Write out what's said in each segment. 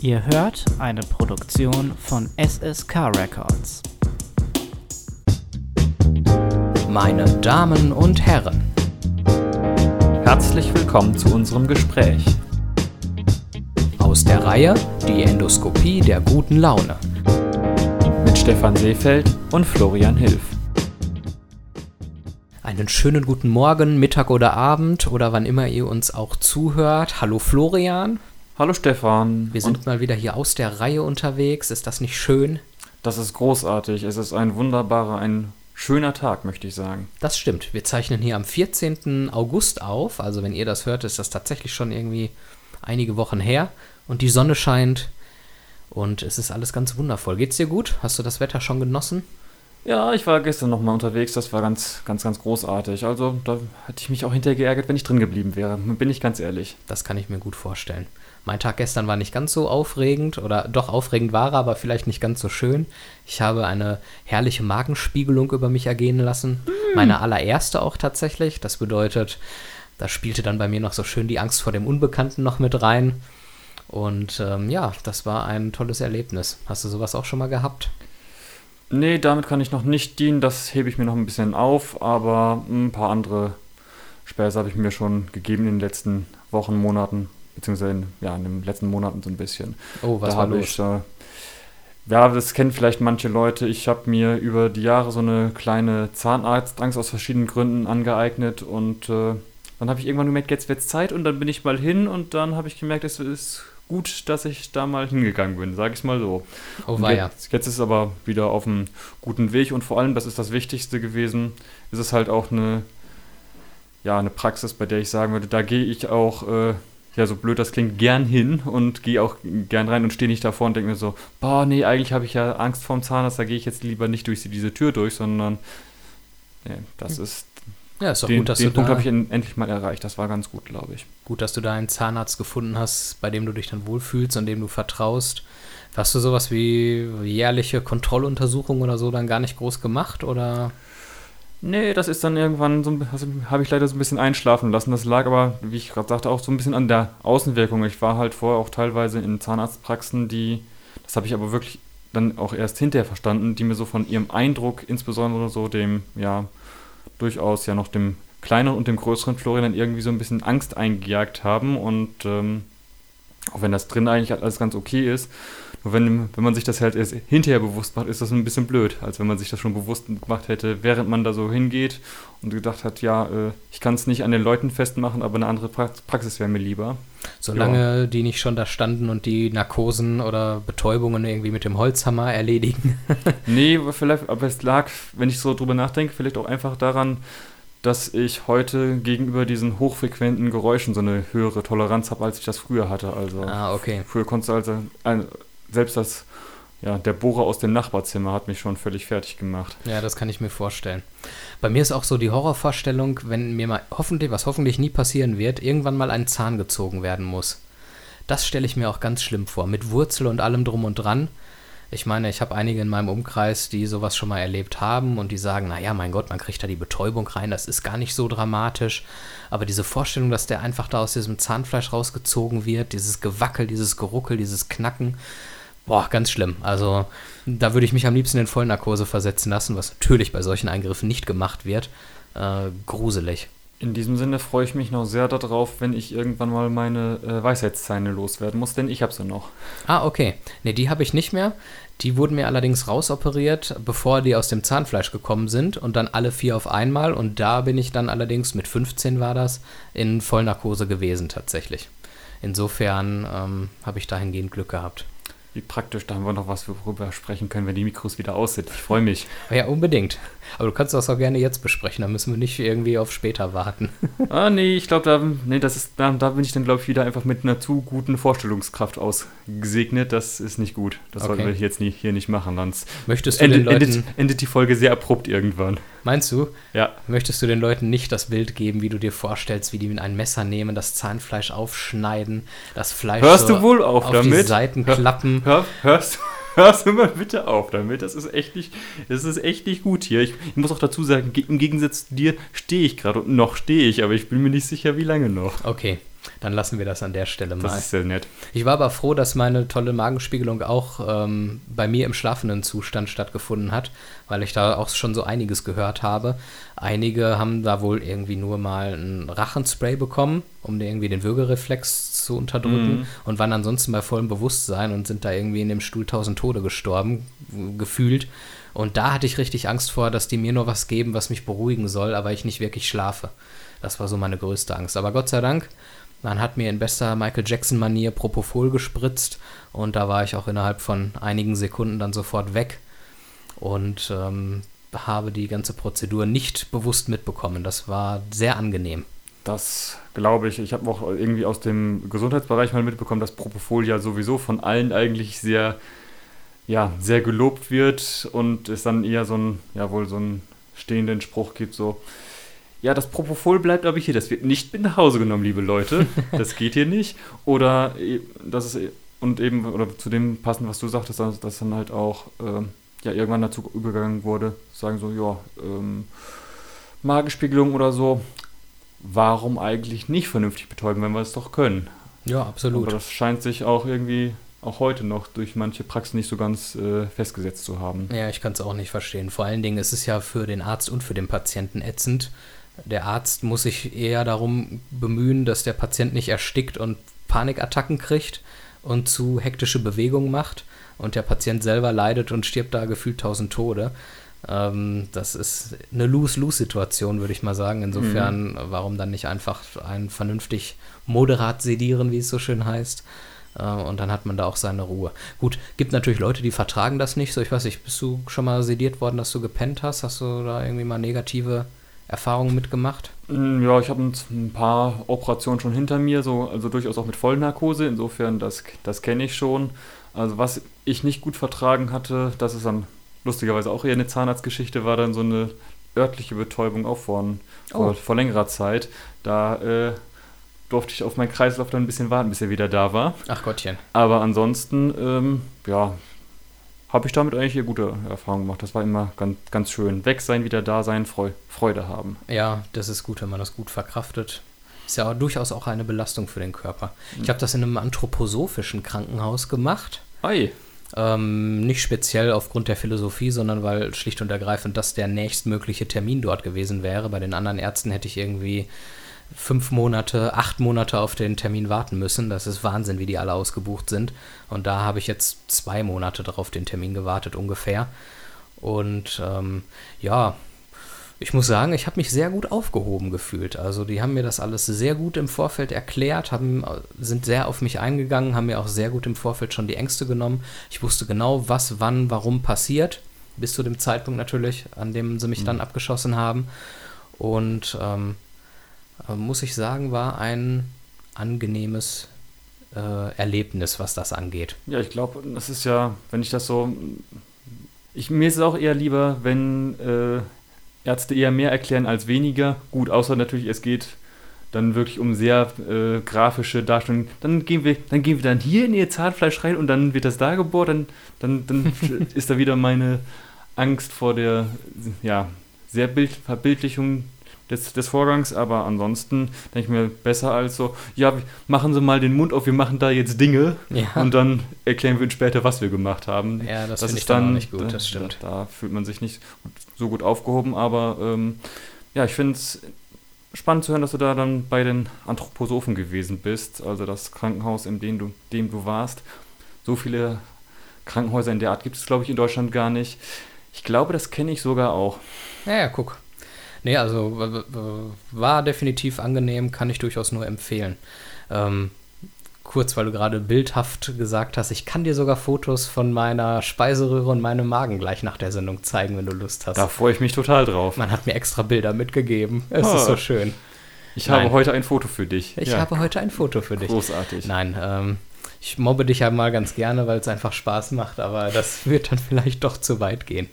Ihr hört eine Produktion von SSK Records. Meine Damen und Herren, Herzlich willkommen zu unserem Gespräch. aus der Reihe Die Endoskopie der guten Laune. Mit Stefan Seefeld und Florian Hilf. Einen schönen guten Morgen, Mittag oder Abend oder wann immer ihr uns auch zuhört. Hallo Florian, Hallo Stefan. wir sind mal wieder hier aus der Reihe unterwegs. Ist das nicht schön? das ist großartig. Es ist ein wunderbarer, ein schöner Tag, möchte ich sagen. Das stimmt. Wir zeichnen hier am 14. August auf. Also wenn ihr das hört, ist das tatsächlich schon irgendwie einige Wochen her. Und die Sonne scheint. Und es ist alles ganz wundervoll. Geht's dir gut? Hast du das Wetter schon genossen? Ja, ich war gestern nochmal unterwegs. Das war ganz, ganz, ganz großartig. Also da hätte ich mich auch hinterher geärgert, wenn ich drin geblieben wäre. Bin ich ganz ehrlich. Das kann ich mir gut vorstellen. Mein Tag gestern war nicht ganz so aufregend oder doch aufregend war er, aber vielleicht nicht ganz so schön. Ich habe eine herrliche Magenspiegelung über mich ergehen lassen. Meine allererste auch tatsächlich. Das bedeutet, da spielte dann bei mir noch so schön die Angst vor dem Unbekannten noch mit rein. Und ähm, ja, das war ein tolles Erlebnis. Hast du sowas auch schon mal gehabt? Nee, damit kann ich noch nicht dienen. Das hebe ich mir noch ein bisschen auf. Aber ein paar andere Späße habe ich mir schon gegeben in den letzten Wochen, Monaten. Beziehungsweise in, ja, in den letzten Monaten so ein bisschen. Oh, was da war los? ich, äh, ja, das kennen vielleicht manche Leute. Ich habe mir über die Jahre so eine kleine Zahnarztangst aus verschiedenen Gründen angeeignet und äh, dann habe ich irgendwann gemerkt, jetzt wird's Zeit und dann bin ich mal hin und dann habe ich gemerkt, es ist gut, dass ich da mal hingegangen bin, sage ich mal so. oh, war ja. jetzt, jetzt ist es aber wieder auf einem guten Weg und vor allem, das ist das Wichtigste gewesen, ist es halt auch eine, ja, eine Praxis, bei der ich sagen würde, da gehe ich auch, äh, ja, so blöd das klingt, gern hin und gehe auch gern rein und stehe nicht davor und denke mir so, boah, nee, eigentlich habe ich ja Angst vorm Zahnarzt, da gehe ich jetzt lieber nicht durch diese Tür durch, sondern nee, das ist, Ja, ist doch den, gut, dass den du Punkt da habe ich en- endlich mal erreicht, das war ganz gut, glaube ich. Gut, dass du da einen Zahnarzt gefunden hast, bei dem du dich dann wohlfühlst und dem du vertraust. Hast du sowas wie jährliche Kontrolluntersuchungen oder so dann gar nicht groß gemacht? Oder? Nee, das ist dann irgendwann so, also, habe ich leider so ein bisschen einschlafen lassen. Das lag aber, wie ich gerade sagte, auch so ein bisschen an der Außenwirkung. Ich war halt vorher auch teilweise in Zahnarztpraxen, die, das habe ich aber wirklich dann auch erst hinterher verstanden, die mir so von ihrem Eindruck, insbesondere so dem, ja, durchaus ja noch dem kleineren und dem größeren Florian irgendwie so ein bisschen Angst eingejagt haben und ähm, auch wenn das drin eigentlich alles ganz okay ist, nur wenn, wenn man sich das halt erst hinterher bewusst macht, ist das ein bisschen blöd, als wenn man sich das schon bewusst gemacht hätte, während man da so hingeht und gedacht hat, ja, äh, ich kann es nicht an den Leuten festmachen, aber eine andere Prax- Praxis wäre mir lieber. Solange die nicht schon da standen und die Narkosen oder Betäubungen irgendwie mit dem Holzhammer erledigen. Nee, vielleicht, aber es lag, wenn ich so drüber nachdenke, vielleicht auch einfach daran, dass ich heute gegenüber diesen hochfrequenten Geräuschen so eine höhere Toleranz habe, als ich das früher hatte. Also ah, okay. früher konntest du also, ein, selbst das, ja, der Bohrer aus dem Nachbarzimmer hat mich schon völlig fertig gemacht. Ja, das kann ich mir vorstellen. Bei mir ist auch so die Horrorvorstellung, wenn mir mal hoffentlich, was hoffentlich nie passieren wird, irgendwann mal ein Zahn gezogen werden muss. Das stelle ich mir auch ganz schlimm vor, mit Wurzel und allem drum und dran. Ich meine, ich habe einige in meinem Umkreis, die sowas schon mal erlebt haben und die sagen, naja, mein Gott, man kriegt da die Betäubung rein, das ist gar nicht so dramatisch. Aber diese Vorstellung, dass der einfach da aus diesem Zahnfleisch rausgezogen wird, dieses Gewackel, dieses Geruckel, dieses Knacken, boah, ganz schlimm. Also da würde ich mich am liebsten in Vollnarkose versetzen lassen, was natürlich bei solchen Eingriffen nicht gemacht wird. Äh, gruselig. In diesem Sinne freue ich mich noch sehr darauf, wenn ich irgendwann mal meine äh, Weisheitszähne loswerden muss, denn ich habe sie noch. Ah, okay. Ne, die habe ich nicht mehr. Die wurden mir allerdings rausoperiert, bevor die aus dem Zahnfleisch gekommen sind und dann alle vier auf einmal. Und da bin ich dann allerdings, mit 15 war das, in Vollnarkose gewesen tatsächlich. Insofern ähm, habe ich dahingehend Glück gehabt. Wie praktisch, da haben wir noch was, worüber wir sprechen können, wenn die Mikros wieder aus sind. Ich freue mich. Ja, unbedingt. Aber du kannst das auch gerne jetzt besprechen, da müssen wir nicht irgendwie auf später warten. ah, nee, ich glaube, da, nee, das ist, da, da bin ich dann, glaube ich, wieder einfach mit einer zu guten Vorstellungskraft ausgesegnet. Das ist nicht gut. Das sollten Okay. wir jetzt nie, hier nicht machen, sonst Möchtest du den endet, Leuten, endet, endet die Folge sehr abrupt irgendwann. meinst du, Ja. möchtest du den Leuten nicht das Bild geben, wie du dir vorstellst, wie die mit einem Messer nehmen, das Zahnfleisch aufschneiden, das Fleisch Hörst so du wohl auf, auf die damit? Seiten Hör- klappen? Hör, hörst, hörst du mal bitte auf damit. Das ist echt nicht, das ist echt nicht gut hier. Ich, ich muss auch dazu sagen, ge- im Gegensatz zu dir stehe ich gerade und noch stehe ich, aber ich bin mir nicht sicher, wie lange noch. Okay. Dann lassen wir das an der Stelle mal. Das ist sehr nett. Ich war aber froh, dass meine tolle Magenspiegelung auch ähm, bei mir im schlafenden Zustand stattgefunden hat, weil ich da auch schon so einiges gehört habe. Einige haben da wohl irgendwie nur mal ein Rachenspray bekommen, um irgendwie den Würgereflex zu unterdrücken Mhm. und waren ansonsten bei vollem Bewusstsein und sind da irgendwie in dem Stuhl tausend Tode gestorben, gefühlt. Und da hatte ich richtig Angst vor, dass die mir nur was geben, was mich beruhigen soll, aber ich nicht wirklich schlafe. Das war so meine größte Angst. Aber Gott sei Dank, man hat mir in bester Michael Jackson-Manier Propofol gespritzt und da war ich auch innerhalb von einigen Sekunden dann sofort weg und ähm, habe die ganze Prozedur nicht bewusst mitbekommen. Das war sehr angenehm. Das glaube ich. Ich habe auch irgendwie aus dem Gesundheitsbereich mal mitbekommen, dass Propofol ja sowieso von allen eigentlich sehr, ja, sehr gelobt wird und es dann eher so ein, ja, wohl so einen stehenden Spruch gibt, so, ja, das Propofol bleibt aber hier, das wird nicht mit nach Hause genommen, liebe Leute. Das geht hier nicht. Oder e- das ist e- und eben, oder zu dem passend, was du sagtest, dass, dass dann halt auch ähm, ja, irgendwann dazu übergegangen wurde, sagen so, ja, ähm, Magenspiegelung oder so, warum eigentlich nicht vernünftig betäuben, wenn wir es doch können? Ja, absolut. Aber das scheint sich auch irgendwie auch heute noch durch manche Praxen nicht so ganz äh, festgesetzt zu haben. Ja, ich kann es auch nicht verstehen. Vor allen Dingen ist es ja für den Arzt und für den Patienten ätzend. Der Arzt muss sich eher darum bemühen, dass der Patient nicht erstickt und Panikattacken kriegt und zu hektische Bewegungen macht. Und der Patient selber leidet und stirbt da gefühlt tausend Tode. Ähm, das ist eine Lose-Lose-Situation, würde ich mal sagen. Insofern, warum dann nicht einfach einen vernünftig moderat sedieren, wie es so schön heißt? Äh, Und dann hat man da auch seine Ruhe. Gut, gibt natürlich Leute, die vertragen das nicht. So, ich weiß nicht, bist du schon mal sediert worden, dass du gepennt hast? Hast du da irgendwie mal negative Erfahrungen mitgemacht? Mm, Ja, ich habe ein, ein paar Operationen schon hinter mir, so, also durchaus auch mit Vollnarkose. Insofern, das, das kenne ich schon. Also was ich nicht gut vertragen hatte, das ist dann lustigerweise auch eher eine Zahnarztgeschichte, war dann so eine örtliche Betäubung auch vor, Oh. vor längerer Zeit. Da äh, durfte ich auf meinen Kreislauf dann ein bisschen warten, bis er wieder da war. Ach Gottchen. Aber ansonsten, ähm, ja, habe ich damit eigentlich eher gute Erfahrungen gemacht. Das war immer ganz, ganz schön. Weg sein, wieder da sein, Freu Freude haben. Ja, das ist gut, wenn man das gut verkraftet. Ist ja auch durchaus auch eine Belastung für den Körper. Ich habe das in einem anthroposophischen Krankenhaus gemacht. Ei. Ähm, nicht speziell aufgrund der Philosophie, sondern weil schlicht und ergreifend das der nächstmögliche Termin dort gewesen wäre. Bei den anderen Ärzten hätte ich irgendwie fünf Monate, acht Monate auf den Termin warten müssen. Das ist Wahnsinn, wie die alle ausgebucht sind. Und da habe ich jetzt zwei Monate darauf den Termin gewartet ungefähr. Und ähm, ja, ich muss sagen, ich habe mich sehr gut aufgehoben gefühlt. Also die haben mir das alles sehr gut im Vorfeld erklärt, haben, sind sehr auf mich eingegangen, haben mir auch sehr gut im Vorfeld schon die Ängste genommen. Ich wusste genau, was, wann, warum passiert. Bis zu dem Zeitpunkt natürlich, an dem sie mich dann abgeschossen haben. Und ähm, äh, muss ich sagen, war ein angenehmes äh, Erlebnis, was das angeht. Ja, ich glaube, das ist ja, wenn ich das so. Ich, mir ist es auch eher lieber, wenn äh, Ärzte eher mehr erklären als weniger. Gut, außer natürlich, es geht dann wirklich um sehr äh, grafische Darstellungen. Dann gehen wir, dann gehen wir dann hier in ihr Zahnfleisch rein und dann wird das da gebohrt. Dann, dann, dann ist da wieder meine Angst vor der ja, sehr Bild, Verbildlichung des, des Vorgangs, aber ansonsten denke ich mir besser als so, ja, machen Sie mal den Mund auf, wir machen da jetzt Dinge Ja. und dann erklären wir Ihnen später, was wir gemacht haben. Ja, das finde ist dann auch nicht gut, das stimmt. Da, da fühlt man sich nicht so gut aufgehoben, aber ähm, ja, ich finde es spannend zu hören, dass du da dann bei den Anthroposophen gewesen bist, also das Krankenhaus, in dem du, dem du warst. So viele Krankenhäuser in der Art gibt es, glaube ich, in Deutschland gar nicht. Ich glaube, das kenne ich sogar auch. Ja, ja, guck. Nee, also war definitiv angenehm, kann ich durchaus nur empfehlen. Ähm, kurz, weil du gerade bildhaft gesagt hast, ich kann dir sogar Fotos von meiner Speiseröhre und meinem Magen gleich nach der Sendung zeigen, wenn du Lust hast. Da freue ich mich total drauf. Man hat mir extra Bilder mitgegeben. Es Ah. ist so schön. Ich Nein. habe heute ein Foto für dich. Ich Ja, habe heute ein Foto für dich. großartig. Nein, ähm, ich mobbe dich ja mal ganz gerne, weil es einfach Spaß macht, aber das wird dann vielleicht doch zu weit gehen.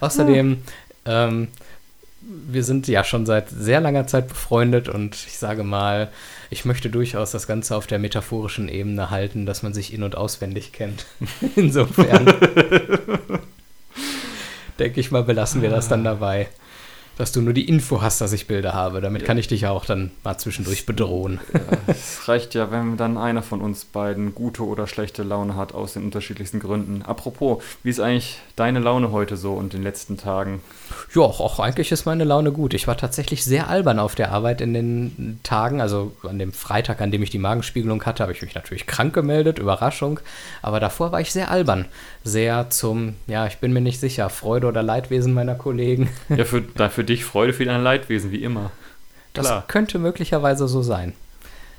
Außerdem, ähm, wir sind ja schon seit sehr langer Zeit befreundet und ich sage mal, ich möchte durchaus das Ganze auf der metaphorischen Ebene halten, dass man sich in- und auswendig kennt. Insofern denke ich mal, belassen wir das dann dabei. Dass du nur die Info hast, dass ich Bilder habe. Damit ja. kann ich dich ja auch dann mal zwischendurch bedrohen. Es reicht ja, wenn dann einer von uns beiden gute oder schlechte Laune hat, aus den unterschiedlichsten Gründen. Apropos, wie ist eigentlich deine Laune heute so und in den letzten Tagen? Ja, auch eigentlich ist meine Laune gut. Ich war tatsächlich sehr albern auf der Arbeit in den Tagen. Also an dem Freitag, an dem ich die Magenspiegelung hatte, habe ich mich natürlich krank gemeldet. Überraschung. Aber davor war ich sehr albern. Sehr zum, ja, ich bin mir nicht sicher, Freude oder Leidwesen meiner Kollegen. Ja, für, für dich Freude, für dein Leidwesen, wie immer. Klar. Das könnte möglicherweise so sein.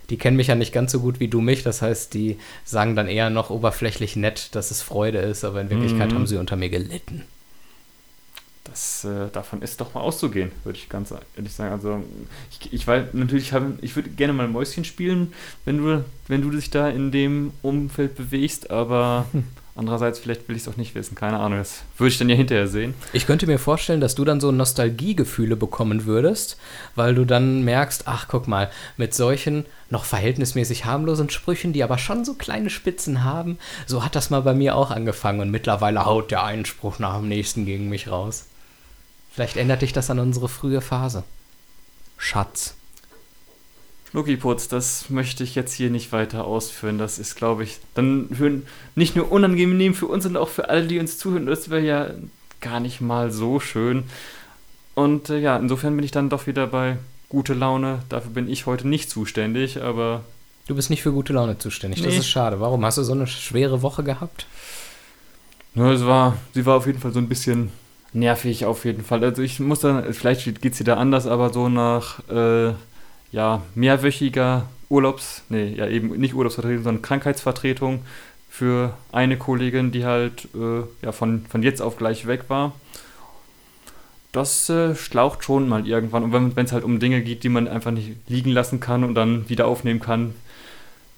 Die kennen mich ja nicht ganz so gut wie du mich, das heißt, die sagen dann eher noch oberflächlich nett, dass es Freude ist, aber in Wirklichkeit mhm. haben sie unter mir gelitten. Das, äh, davon ist doch mal auszugehen, würde ich ganz ehrlich sagen. Also ich, ich weiß natürlich, hab, ich würde gerne mal Mäuschen spielen, wenn du, wenn du dich da in dem Umfeld bewegst, aber. Andererseits, vielleicht will ich es auch nicht wissen, keine Ahnung. Das würde ich dann ja hinterher sehen. Ich könnte mir vorstellen, dass du dann so Nostalgiegefühle bekommen würdest, weil du dann merkst, ach guck mal, mit solchen noch verhältnismäßig harmlosen Sprüchen, die aber schon so kleine Spitzen haben, so hat das mal bei mir auch angefangen und mittlerweile haut der Einspruch nach dem nächsten gegen mich raus. Vielleicht ändert dich das an unsere frühe Phase. Schatz. Schnuckiputz, das möchte ich jetzt hier nicht weiter ausführen. Das ist, glaube ich, dann für, nicht nur unangenehm für uns, sondern auch für alle, die uns zuhören. Das wäre ja gar nicht mal so schön. Und äh, ja, insofern bin ich dann doch wieder bei gute Laune. Dafür bin ich heute nicht zuständig, aber. Du bist nicht für gute Laune zuständig. Nee. Das ist schade. Warum? Hast du so eine schwere Woche gehabt? Ja, es war, sie war auf jeden Fall so ein bisschen nervig, auf jeden Fall. Also ich muss dann, vielleicht geht es dir da anders, aber so nach. Äh, ja, mehrwöchiger Urlaubs, nee, ja eben nicht Urlaubsvertretung, sondern Krankheitsvertretung für eine Kollegin, die halt äh, ja, von, von jetzt auf gleich weg war. Das äh, schlaucht schon mal irgendwann. Und wenn es halt um Dinge geht, die man einfach nicht liegen lassen kann und dann wieder aufnehmen kann,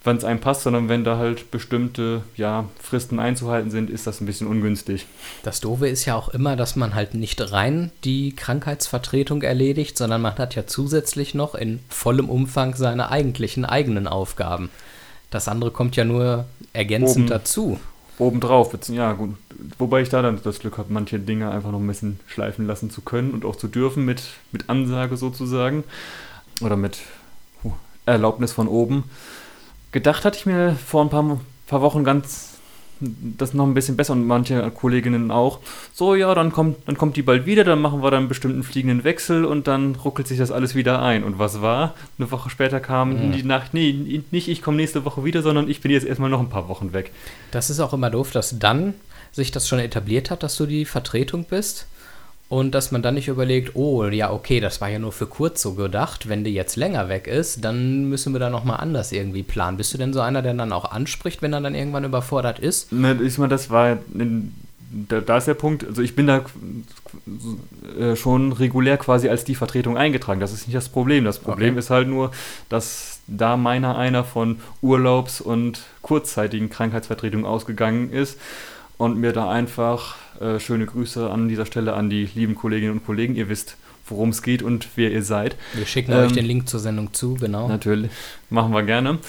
wann es einem passt, sondern wenn da halt bestimmte ja, Fristen einzuhalten sind, ist das ein bisschen ungünstig. Das Doofe ist ja auch immer, dass man halt nicht rein die Krankheitsvertretung erledigt, sondern man hat ja zusätzlich noch in vollem Umfang seine eigentlichen eigenen Aufgaben. Das andere kommt ja nur ergänzend Oben, dazu. Obendrauf, ja gut. Wobei ich da dann das Glück habe, manche Dinge einfach noch ein bisschen schleifen lassen zu können und auch zu dürfen mit, mit Ansage sozusagen. Oder mit Erlaubnis von oben. Gedacht hatte ich mir vor ein paar, paar Wochen ganz das noch ein bisschen besser und manche Kolleginnen auch. So, ja, dann kommt, dann kommt die bald wieder, dann machen wir dann einen bestimmten fliegenden Wechsel und dann ruckelt sich das alles wieder ein. Und was war? Eine Woche später kam mhm. die Nacht, nee, nicht ich komme nächste Woche wieder, sondern ich bin jetzt erstmal noch ein paar Wochen weg. Das ist auch immer doof, dass dann sich das schon etabliert hat, dass du die Vertretung bist und dass man dann nicht überlegt, oh ja, okay, das war ja nur für kurz so gedacht. Wenn die jetzt länger weg ist, dann müssen wir da nochmal anders irgendwie planen. Bist du denn so einer, der dann auch anspricht, wenn er dann irgendwann überfordert ist? Ne, ich meine, das war. Da, da, ist der Punkt, also ich bin da äh, schon regulär quasi als die Vertretung eingetragen. Das ist nicht das Problem. Das Problem okay. ist halt nur, dass da meiner einer von Urlaubs- und kurzzeitigen Krankheitsvertretungen ausgegangen ist und mir da einfach äh, schöne Grüße an dieser Stelle an die lieben Kolleginnen und Kollegen. Ihr wisst, worum es geht und wer ihr seid. Wir schicken ähm, euch den Link zur Sendung zu, genau. Natürlich, machen wir gerne.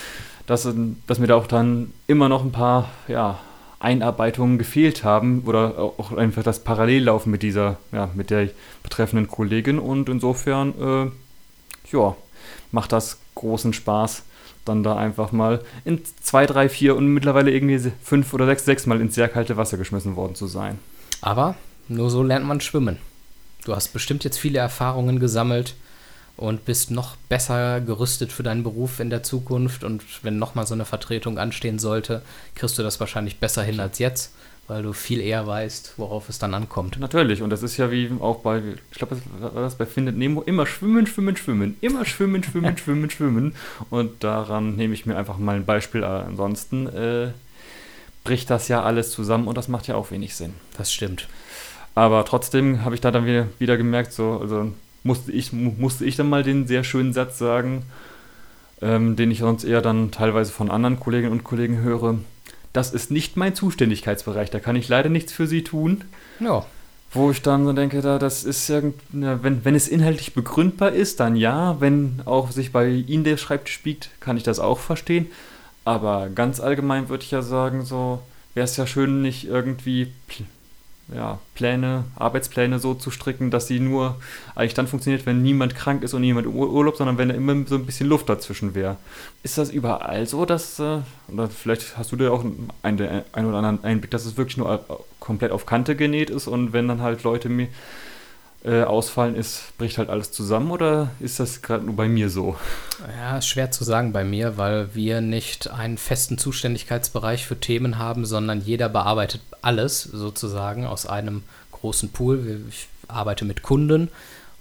Dass, dass mir da auch dann immer noch ein paar ja, Einarbeitungen gefehlt haben oder auch einfach das Parallellaufen mit dieser, ja, mit der betreffenden Kollegin und insofern, äh, ja, macht das großen Spaß, dann da einfach mal in zwei, drei, vier und mittlerweile irgendwie fünf oder sechs, sechs Mal ins sehr kalte Wasser geschmissen worden zu sein. Aber nur so lernt man schwimmen. Du hast bestimmt jetzt viele Erfahrungen gesammelt und bist noch besser gerüstet für deinen Beruf in der Zukunft. Und wenn nochmal so eine Vertretung anstehen sollte, kriegst du das wahrscheinlich besser hin als jetzt, weil du viel eher weißt, worauf es dann ankommt. Natürlich, und das ist ja wie auch bei, ich glaube, das war das bei Findet Nemo, immer schwimmen, schwimmen, schwimmen, immer schwimmen, schwimmen, schwimmen, schwimmen. Und daran nehme ich mir einfach mal ein Beispiel. Ansonsten äh, bricht das ja alles zusammen und das macht ja auch wenig Sinn. Das stimmt. Aber trotzdem habe ich da dann wieder, wieder gemerkt, so, also musste ich, musste ich dann mal den sehr schönen Satz sagen, ähm, den ich sonst eher dann teilweise von anderen Kolleginnen und Kollegen höre. Das ist nicht mein Zuständigkeitsbereich, da kann ich leider nichts für sie tun. Ja. Wo ich dann so denke, da, das ist ja, wenn, wenn es inhaltlich begründbar ist, dann ja. Wenn auch sich bei Ihnen der Schreibtisch biegt, kann ich das auch verstehen. Aber ganz allgemein würde ich ja sagen, so wäre es ja schön, nicht irgendwie ja, Pläne, Arbeitspläne so zu stricken, dass sie nur eigentlich dann funktioniert, wenn niemand krank ist und niemand im Urlaub, sondern wenn da immer so ein bisschen Luft dazwischen wäre. Ist das überall so, dass, äh, oder vielleicht hast du da auch einen, einen oder anderen Einblick, dass es wirklich nur komplett auf Kante genäht ist und wenn dann halt Leute mir äh, ausfallen ist, bricht halt alles zusammen oder ist das gerade nur bei mir so? Ja, schwer zu sagen bei mir, weil wir nicht einen festen Zuständigkeitsbereich für Themen haben, sondern jeder bearbeitet alles sozusagen aus einem großen Pool. Ich arbeite mit Kunden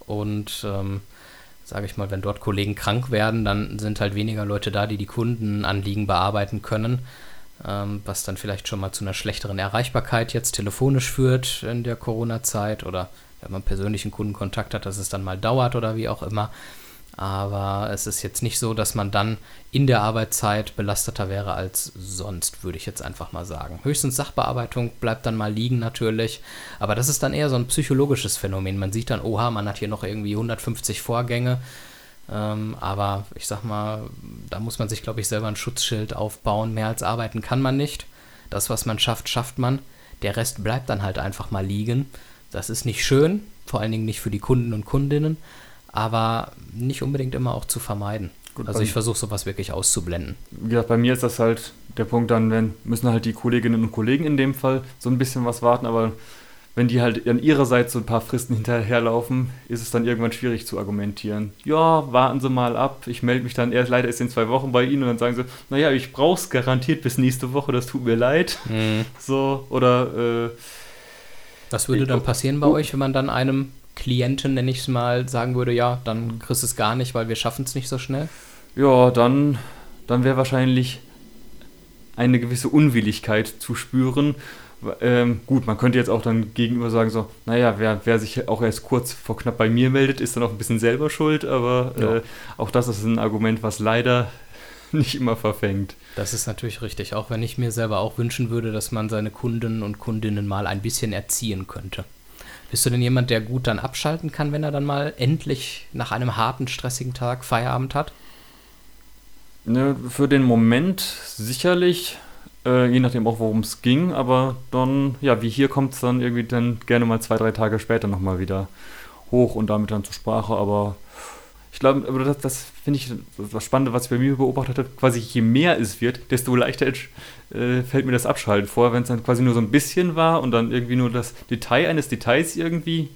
und ähm, sage ich mal, wenn dort Kollegen krank werden, dann sind halt weniger Leute da, die die Kundenanliegen bearbeiten können, ähm, was dann vielleicht schon mal zu einer schlechteren Erreichbarkeit jetzt telefonisch führt in der Corona-Zeit oder wenn man persönlichen Kundenkontakt hat, dass es dann mal dauert oder wie auch immer. Aber es ist jetzt nicht so, dass man dann in der Arbeitszeit belasteter wäre als sonst, würde ich jetzt einfach mal sagen. Höchstens Sachbearbeitung bleibt dann mal liegen natürlich. Aber das ist dann eher so ein psychologisches Phänomen. Man sieht dann, oha, man hat hier noch irgendwie 150 Vorgänge. Ähm, aber ich sag mal, da muss man sich, glaube ich, selber ein Schutzschild aufbauen. Mehr als arbeiten kann man nicht. Das, was man schafft, schafft man. Der Rest bleibt dann halt einfach mal liegen. Das ist nicht schön, vor allen Dingen nicht für die Kunden und Kundinnen, aber nicht unbedingt immer auch zu vermeiden. Gut, also ich versuche sowas wirklich auszublenden. Wie gesagt, bei mir ist das halt der Punkt, dann wenn, müssen halt die Kolleginnen und Kollegen in dem Fall so ein bisschen was warten, aber wenn die halt an ihrer Seite so ein paar Fristen hinterherlaufen, ist es dann irgendwann schwierig zu argumentieren. Ja, warten Sie mal ab, ich melde mich dann erst leider erst in zwei Wochen bei Ihnen und dann sagen sie, naja, ich brauche es garantiert bis nächste Woche, das tut mir leid. Mhm. So, oder äh, was würde dann passieren bei euch, wenn man dann einem Klienten, nenne ich es mal, sagen würde, ja, dann kriegst du es gar nicht, weil wir schaffen es nicht so schnell? Ja, dann, dann wäre wahrscheinlich eine gewisse Unwilligkeit zu spüren. Ähm, gut, man könnte jetzt auch dann gegenüber sagen, so, naja, wer, wer sich auch erst kurz vor knapp bei mir meldet, ist dann auch ein bisschen selber schuld, aber ja. äh, auch das ist ein Argument, was leider nicht immer verfängt. Das ist natürlich richtig, auch wenn ich mir selber auch wünschen würde, dass man seine Kunden und Kundinnen mal ein bisschen erziehen könnte. Bist du denn jemand, der gut dann abschalten kann, wenn er dann mal endlich nach einem harten, stressigen Tag Feierabend hat? Ne, für den Moment sicherlich, äh, je nachdem auch, worum es ging, aber dann, ja, wie hier kommt es dann irgendwie dann gerne mal zwei, drei Tage später nochmal wieder hoch und damit dann zur Sprache, aber ich glaube, aber das, das finde ich das Spannende, was ich bei mir beobachtet habe. Quasi je mehr es wird, desto leichter äh, fällt mir das Abschalten vor. Wenn es dann quasi nur so ein bisschen war und dann irgendwie nur das Detail eines Details irgendwie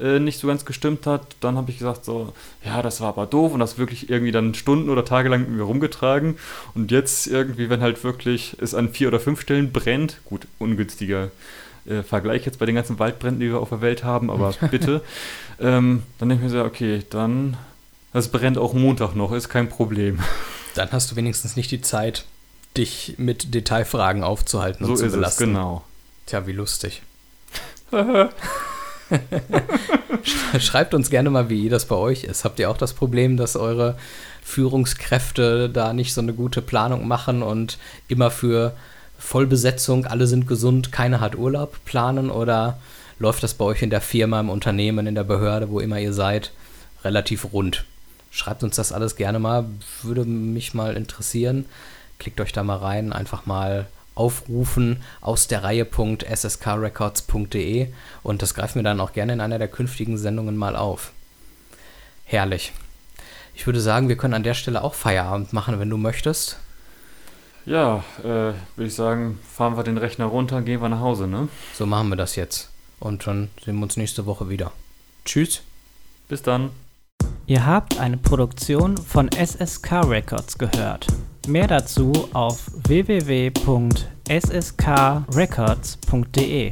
äh, nicht so ganz gestimmt hat, dann habe ich gesagt so, ja, das war aber doof und das wirklich irgendwie dann Stunden oder Tage lang mit mir rumgetragen. Und jetzt irgendwie, wenn halt wirklich es an vier oder fünf Stellen brennt, gut, ungünstiger äh, Vergleich jetzt bei den ganzen Waldbränden, die wir auf der Welt haben, aber bitte, ähm, dann denke ich mir so, okay, dann das brennt auch Montag noch, ist kein Problem. Dann hast du wenigstens nicht die Zeit, dich mit Detailfragen aufzuhalten so und zu ist belasten. Es, genau. Tja, wie lustig. Schreibt uns gerne mal, wie das bei euch ist. Habt ihr auch das Problem, dass eure Führungskräfte da nicht so eine gute Planung machen und immer für Vollbesetzung, alle sind gesund, keiner hat Urlaub planen? Oder läuft das bei euch in der Firma, im Unternehmen, in der Behörde, wo immer ihr seid, relativ rund? Schreibt uns das alles gerne mal, würde mich mal interessieren. Klickt euch da mal rein, einfach mal aufrufen aus der Reihe.sskrecords.de und das greifen wir dann auch gerne in einer der künftigen Sendungen mal auf. Herrlich. Ich würde sagen, wir können an der Stelle auch Feierabend machen, wenn du möchtest. Ja, äh, würde ich sagen, fahren wir den Rechner runter, und gehen wir nach Hause, ne? So machen wir das jetzt. Und dann sehen wir uns nächste Woche wieder. Tschüss. Bis dann. Ihr habt eine Produktion von SSK Records gehört. Mehr dazu auf www.sskrecords.de.